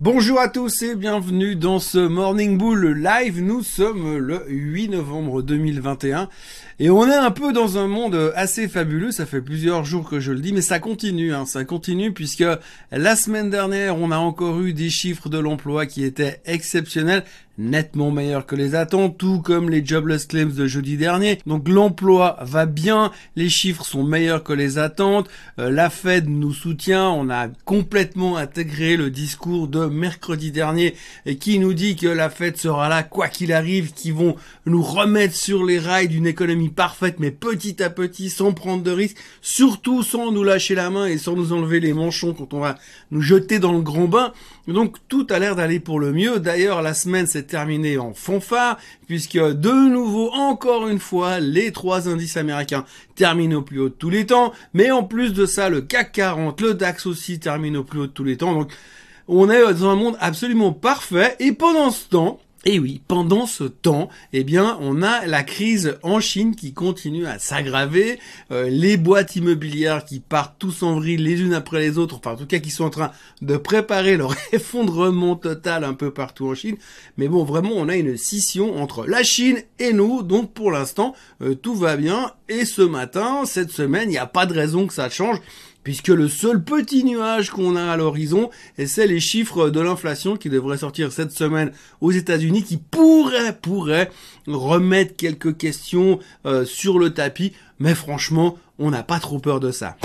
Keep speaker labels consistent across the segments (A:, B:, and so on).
A: Bonjour à tous et bienvenue dans ce Morning Bull live. Nous sommes le 8 novembre 2021 et on est un peu dans un monde assez fabuleux. Ça fait plusieurs jours que je le dis, mais ça continue, hein. ça continue puisque la semaine dernière on a encore eu des chiffres de l'emploi qui étaient exceptionnels nettement meilleurs que les attentes, tout comme les jobless claims de jeudi dernier. Donc l'emploi va bien, les chiffres sont meilleurs que les attentes, euh, la Fed nous soutient, on a complètement intégré le discours de mercredi dernier et qui nous dit que la Fed sera là quoi qu'il arrive, qui vont nous remettre sur les rails d'une économie parfaite mais petit à petit sans prendre de risques, surtout sans nous lâcher la main et sans nous enlever les manchons quand on va nous jeter dans le grand bain. Donc tout a l'air d'aller pour le mieux. D'ailleurs la semaine s'est terminée en fanfare puisque de nouveau encore une fois les trois indices américains terminent au plus haut de tous les temps. Mais en plus de ça le CAC 40, le DAX aussi termine au plus haut de tous les temps. Donc on est dans un monde absolument parfait et pendant ce temps, et oui, pendant ce temps, eh bien, on a la crise en Chine qui continue à s'aggraver, euh, les boîtes immobilières qui partent tous en vrille les unes après les autres, enfin en tout cas qui sont en train de préparer leur effondrement total un peu partout en Chine. Mais bon, vraiment, on a une scission entre la Chine et nous, donc pour l'instant, euh, tout va bien. Et ce matin, cette semaine, il n'y a pas de raison que ça change puisque le seul petit nuage qu'on a à l'horizon, c'est les chiffres de l'inflation qui devraient sortir cette semaine aux États-Unis, qui pourraient, pourraient remettre quelques questions euh, sur le tapis, mais franchement, on n'a pas trop peur de ça.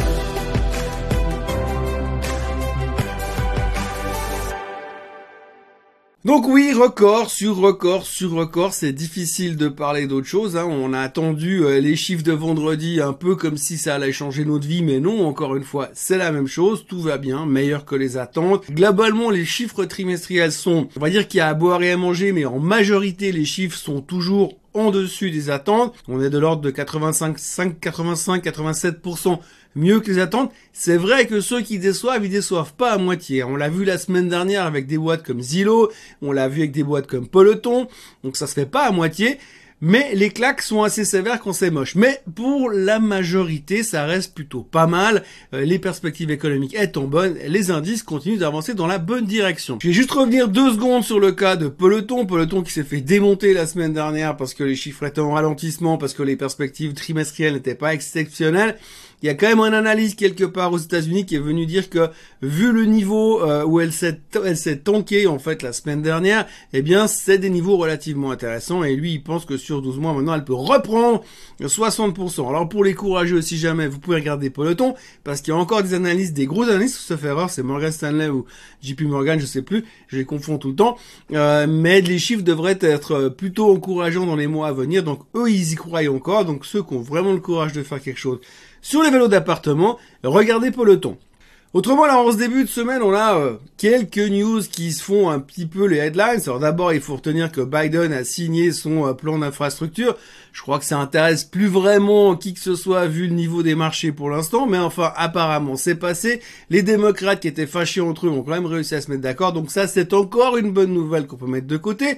A: Donc oui, record sur record sur record, c'est difficile de parler d'autre chose. Hein. On a attendu euh, les chiffres de vendredi un peu comme si ça allait changer notre vie, mais non, encore une fois, c'est la même chose, tout va bien, meilleur que les attentes. Globalement, les chiffres trimestriels sont, on va dire qu'il y a à boire et à manger, mais en majorité, les chiffres sont toujours en dessus des attentes. On est de l'ordre de 85, 5, 85, 87% mieux que les attentes. C'est vrai que ceux qui déçoivent, ils déçoivent pas à moitié. On l'a vu la semaine dernière avec des boîtes comme Zillow, on l'a vu avec des boîtes comme Peloton, donc ça se fait pas à moitié. Mais les claques sont assez sévères quand c'est moche. Mais pour la majorité, ça reste plutôt pas mal. Euh, les perspectives économiques étant bonnes, les indices continuent d'avancer dans la bonne direction. Je vais juste revenir deux secondes sur le cas de Peloton. Peloton qui s'est fait démonter la semaine dernière parce que les chiffres étaient en ralentissement, parce que les perspectives trimestrielles n'étaient pas exceptionnelles il y a quand même un analyse quelque part aux États-Unis qui est venu dire que vu le niveau euh, où elle s'est elle s'est tankée en fait la semaine dernière, eh bien c'est des niveaux relativement intéressants et lui il pense que sur 12 mois maintenant elle peut reprendre 60%. Alors pour les courageux si jamais vous pouvez regarder Peloton parce qu'il y a encore des analyses des gros analystes sauf erreur c'est Morgan Stanley ou JP Morgan je sais plus, je les confonds tout le temps, euh, mais les chiffres devraient être plutôt encourageants dans les mois à venir donc eux ils y croient encore donc ceux qui ont vraiment le courage de faire quelque chose sur les vélos d'appartement, regardez Peloton. Autrement, là, en ce début de semaine, on a euh, quelques news qui se font un petit peu les headlines. Alors d'abord, il faut retenir que Biden a signé son euh, plan d'infrastructure. Je crois que ça intéresse plus vraiment qui que ce soit vu le niveau des marchés pour l'instant, mais enfin, apparemment, c'est passé. Les démocrates qui étaient fâchés entre eux ont quand même réussi à se mettre d'accord. Donc ça, c'est encore une bonne nouvelle qu'on peut mettre de côté.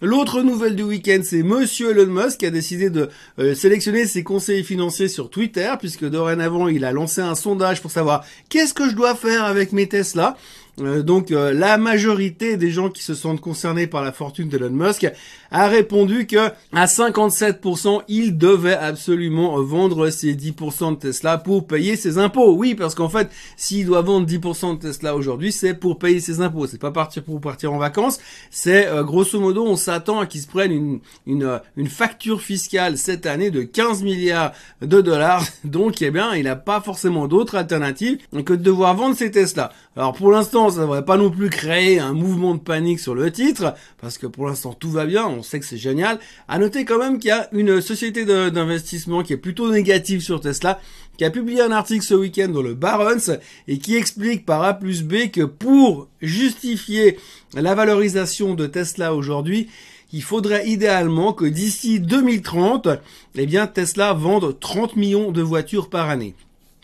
A: L'autre nouvelle du week-end, c'est Monsieur Elon Musk qui a décidé de euh, sélectionner ses conseillers financiers sur Twitter, puisque dorénavant, il a lancé un sondage pour savoir qu'est-ce que je dois faire avec mes Tesla. Euh, donc euh, la majorité des gens qui se sentent concernés par la fortune d'Elon Musk a répondu que à 57% il devait absolument vendre ses 10% de Tesla pour payer ses impôts. Oui, parce qu'en fait, s'il doit vendre 10% de Tesla aujourd'hui, c'est pour payer ses impôts. C'est pas partir pour partir en vacances. C'est grosso modo, on s'attend à qu'il se prenne une, une, une facture fiscale cette année de 15 milliards de dollars. Donc, eh bien, il n'a pas forcément d'autre alternative que de devoir vendre ses Tesla. Alors pour l'instant, ça ne devrait pas non plus créer un mouvement de panique sur le titre, parce que pour l'instant tout va bien, on sait que c'est génial. À noter quand même qu'il y a une société d'investissement qui est plutôt négative sur Tesla, qui a publié un article ce week-end dans le Barron's et qui explique par A plus B que pour justifier la valorisation de Tesla aujourd'hui, il faudrait idéalement que d'ici 2030, eh bien, Tesla vende 30 millions de voitures par année.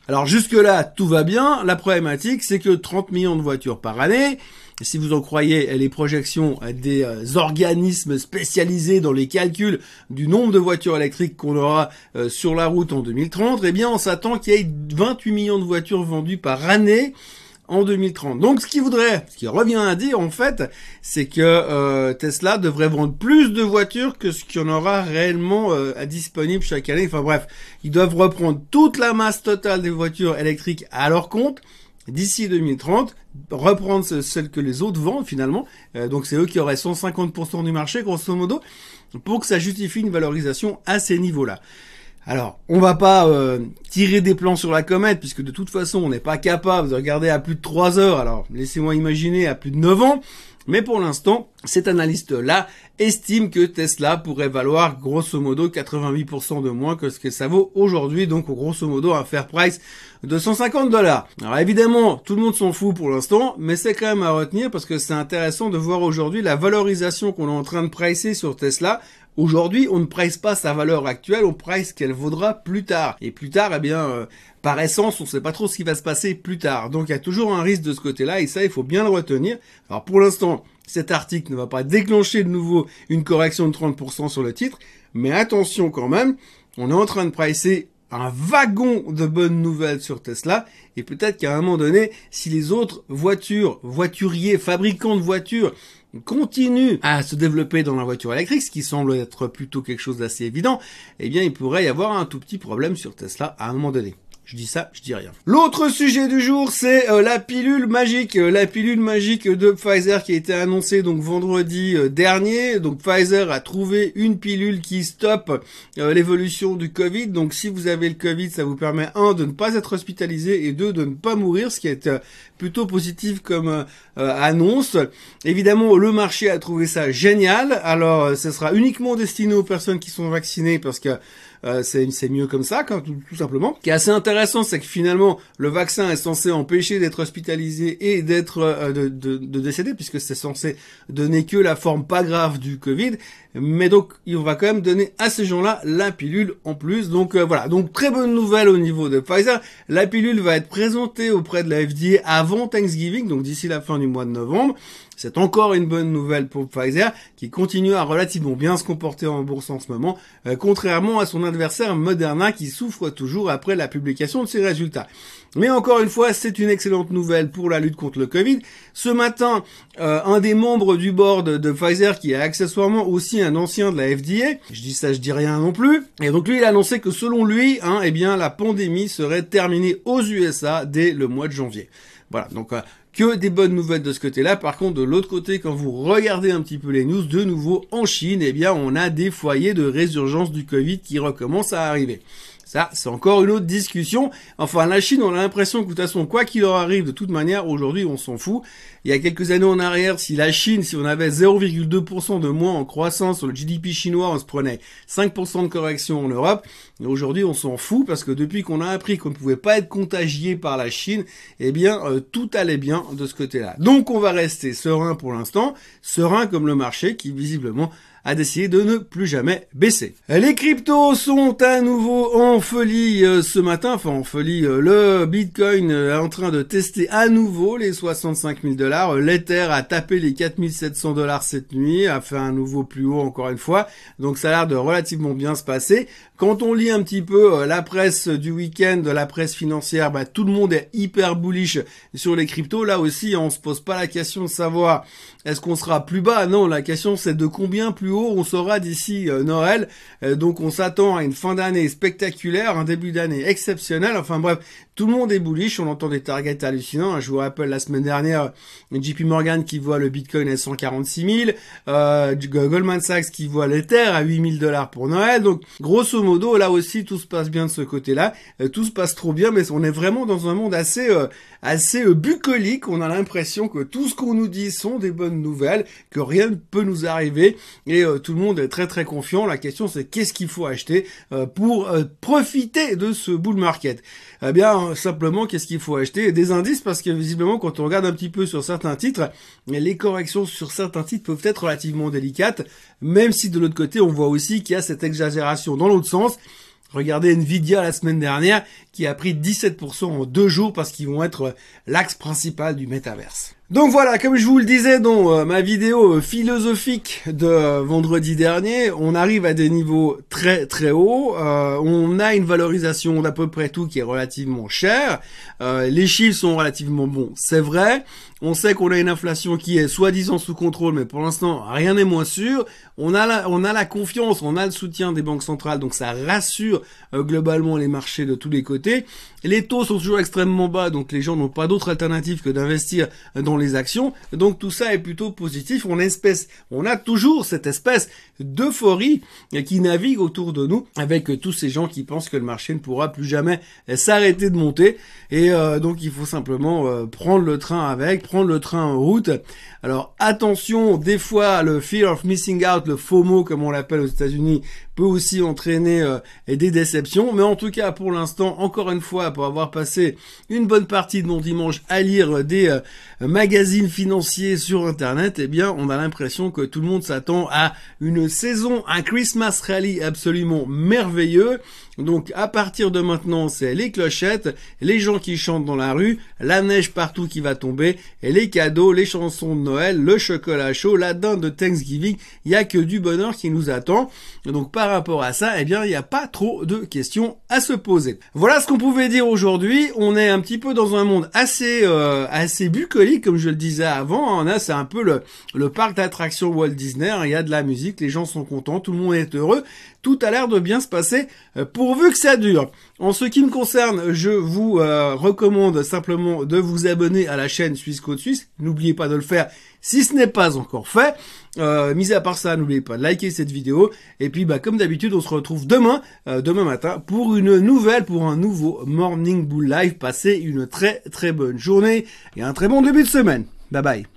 A: Alors jusque-là, tout va bien. La problématique, c'est que 30 millions de voitures par année, si vous en croyez les projections des euh, organismes spécialisés dans les calculs du nombre de voitures électriques qu'on aura euh, sur la route en 2030, eh bien on s'attend qu'il y ait 28 millions de voitures vendues par année en 2030. Donc ce qui voudrait, ce qui revient à dire en fait, c'est que euh, Tesla devrait vendre plus de voitures que ce qu'il y en aura réellement euh, à disponible chaque année. Enfin bref, ils doivent reprendre toute la masse totale des voitures électriques à leur compte d'ici 2030, reprendre celles que les autres vendent finalement. Euh, donc c'est eux qui auraient 150% du marché grosso modo pour que ça justifie une valorisation à ces niveaux-là. Alors, on va pas euh, tirer des plans sur la comète, puisque de toute façon, on n'est pas capable de regarder à plus de 3 heures, alors laissez-moi imaginer à plus de 9 ans, mais pour l'instant, cet analyste-là estime que Tesla pourrait valoir grosso modo 88% de moins que ce que ça vaut aujourd'hui, donc grosso modo un fair price de 150 dollars. Alors évidemment, tout le monde s'en fout pour l'instant, mais c'est quand même à retenir parce que c'est intéressant de voir aujourd'hui la valorisation qu'on est en train de pricer sur Tesla Aujourd'hui, on ne price pas sa valeur actuelle, on price qu'elle vaudra plus tard. Et plus tard, eh bien, euh, par essence, on ne sait pas trop ce qui va se passer plus tard. Donc il y a toujours un risque de ce côté-là, et ça, il faut bien le retenir. Alors pour l'instant, cet article ne va pas déclencher de nouveau une correction de 30% sur le titre, mais attention quand même, on est en train de pricer un wagon de bonnes nouvelles sur Tesla et peut-être qu'à un moment donné, si les autres voitures, voituriers, fabricants de voitures continue à se développer dans la voiture électrique, ce qui semble être plutôt quelque chose d'assez évident, eh bien il pourrait y avoir un tout petit problème sur Tesla à un moment donné. Je dis ça, je dis rien. L'autre sujet du jour, c'est euh, la pilule magique, euh, la pilule magique de Pfizer qui a été annoncée donc vendredi euh, dernier. Donc Pfizer a trouvé une pilule qui stoppe l'évolution du Covid. Donc si vous avez le Covid, ça vous permet un de ne pas être hospitalisé et deux de ne pas mourir, ce qui est plutôt positif comme annonce. Évidemment, le marché a trouvé ça génial. Alors, ce sera uniquement destiné aux personnes qui sont vaccinées parce que euh, c'est mieux comme ça, tout, tout, simplement. Ce qui est assez intéressant, c'est que finalement, le vaccin est censé empêcher d'être hospitalisé et d'être euh, de, de, de, décéder, puisque c'est censé donner que la forme pas grave du Covid. Mais donc, on va quand même donner à ces gens-là la pilule en plus. Donc euh, voilà, donc très bonne nouvelle au niveau de Pfizer. La pilule va être présentée auprès de la FDA avant Thanksgiving, donc d'ici la fin du mois de novembre. C'est encore une bonne nouvelle pour Pfizer qui continue à relativement bien se comporter en bourse en ce moment, euh, contrairement à son adversaire Moderna qui souffre toujours après la publication de ses résultats. Mais encore une fois, c'est une excellente nouvelle pour la lutte contre le Covid. Ce matin, euh, un des membres du board de Pfizer, qui est accessoirement aussi un ancien de la FDA, je dis ça, je dis rien non plus, et donc lui, il a annoncé que selon lui, hein, eh bien, la pandémie serait terminée aux USA dès le mois de janvier. Voilà, donc euh, que des bonnes nouvelles de ce côté-là. Par contre, de l'autre côté, quand vous regardez un petit peu les news, de nouveau en Chine, eh bien, on a des foyers de résurgence du Covid qui recommencent à arriver. Ça, c'est encore une autre discussion. Enfin, la Chine, on a l'impression que de toute façon, quoi qu'il leur arrive, de toute manière, aujourd'hui, on s'en fout. Il y a quelques années en arrière, si la Chine, si on avait 0,2% de moins en croissance sur le GDP chinois, on se prenait 5% de correction en Europe. Et aujourd'hui, on s'en fout parce que depuis qu'on a appris qu'on ne pouvait pas être contagié par la Chine, eh bien, euh, tout allait bien de ce côté-là. Donc, on va rester serein pour l'instant, serein comme le marché qui visiblement a décidé de ne plus jamais baisser. Les cryptos sont à nouveau en folie euh, ce matin, enfin en folie, euh, le Bitcoin euh, est en train de tester à nouveau les 65 000 dollars, l'Ether a tapé les 4700 dollars cette nuit, a fait un nouveau plus haut encore une fois, donc ça a l'air de relativement bien se passer. Quand on lit un petit peu la presse du week-end, la presse financière, bah, tout le monde est hyper bullish sur les cryptos. Là aussi, on se pose pas la question de savoir est-ce qu'on sera plus bas. Non, la question c'est de combien plus on sera d'ici euh, Noël. Euh, donc on s'attend à une fin d'année spectaculaire, un début d'année exceptionnel. Enfin bref, tout le monde est bullish, on entend des targets hallucinants. Je vous rappelle la semaine dernière, JP Morgan qui voit le Bitcoin à 146 000, euh, Goldman Sachs qui voit l'Ether à 8 000 dollars pour Noël. Donc grosso modo, là aussi tout se passe bien de ce côté-là. tout se passe trop bien, mais on est vraiment dans un monde assez assez bucolique. On a l'impression que tout ce qu'on nous dit sont des bonnes nouvelles, que rien ne peut nous arriver et euh, tout le monde est très très confiant. La question c'est qu'est-ce qu'il faut acheter euh, pour euh, profiter de ce bull market? Eh bien simplement qu'est-ce qu'il faut acheter? Des indices parce que visiblement quand on regarde un petit peu sur certains titres, les corrections sur certains titres peuvent être relativement délicates, même si de l'autre côté on voit aussi qu'il y a cette exagération dans l'autre sens. Regardez Nvidia la semaine dernière qui a pris 17% en deux jours parce qu'ils vont être l'axe principal du métaverse. Donc voilà, comme je vous le disais dans euh, ma vidéo philosophique de vendredi dernier, on arrive à des niveaux très très hauts. Euh, on a une valorisation d'à peu près tout qui est relativement cher. Euh, les chiffres sont relativement bons, c'est vrai. On sait qu'on a une inflation qui est soi-disant sous contrôle, mais pour l'instant rien n'est moins sûr. On a la, on a la confiance, on a le soutien des banques centrales, donc ça rassure globalement les marchés de tous les côtés. Les taux sont toujours extrêmement bas, donc les gens n'ont pas d'autre alternative que d'investir dans les actions. Donc tout ça est plutôt positif. On, espèce, on a toujours cette espèce d'euphorie qui navigue autour de nous avec tous ces gens qui pensent que le marché ne pourra plus jamais s'arrêter de monter. Et euh, donc il faut simplement euh, prendre le train avec, prendre le train en route. Alors attention, des fois le fear of missing out, le FOMO comme on l'appelle aux États-Unis, peut aussi entraîner euh, des déceptions. Mais en tout cas, pour l'instant, encore une fois, pour avoir passé une bonne partie de mon dimanche à lire des euh, magazines financiers sur Internet, eh bien, on a l'impression que tout le monde s'attend à une saison, un Christmas rally absolument merveilleux. Donc à partir de maintenant, c'est les clochettes, les gens qui chantent dans la rue, la neige partout qui va tomber, et les cadeaux, les chansons de Noël, le chocolat chaud, la dinde de Thanksgiving. Il n'y a que du bonheur qui nous attend. Donc par rapport à ça, eh bien, il n'y a pas trop de questions à se poser. Voilà ce qu'on pouvait dire aujourd'hui. On est un petit peu dans un monde assez euh, assez bucolique, comme je le disais avant. Hein. Là, c'est un peu le, le parc d'attractions Walt Disney. Il y a de la musique, les gens sont contents, tout le monde est heureux. Tout a l'air de bien se passer euh, pourvu que ça dure. En ce qui me concerne, je vous euh, recommande simplement de vous abonner à la chaîne Suisse Côte Suisse. N'oubliez pas de le faire si ce n'est pas encore fait. Euh, mis à part ça, n'oubliez pas de liker cette vidéo. Et puis, bah, comme d'habitude, on se retrouve demain, euh, demain matin, pour une nouvelle, pour un nouveau Morning Bull Live. Passez une très très bonne journée et un très bon début de semaine. Bye bye.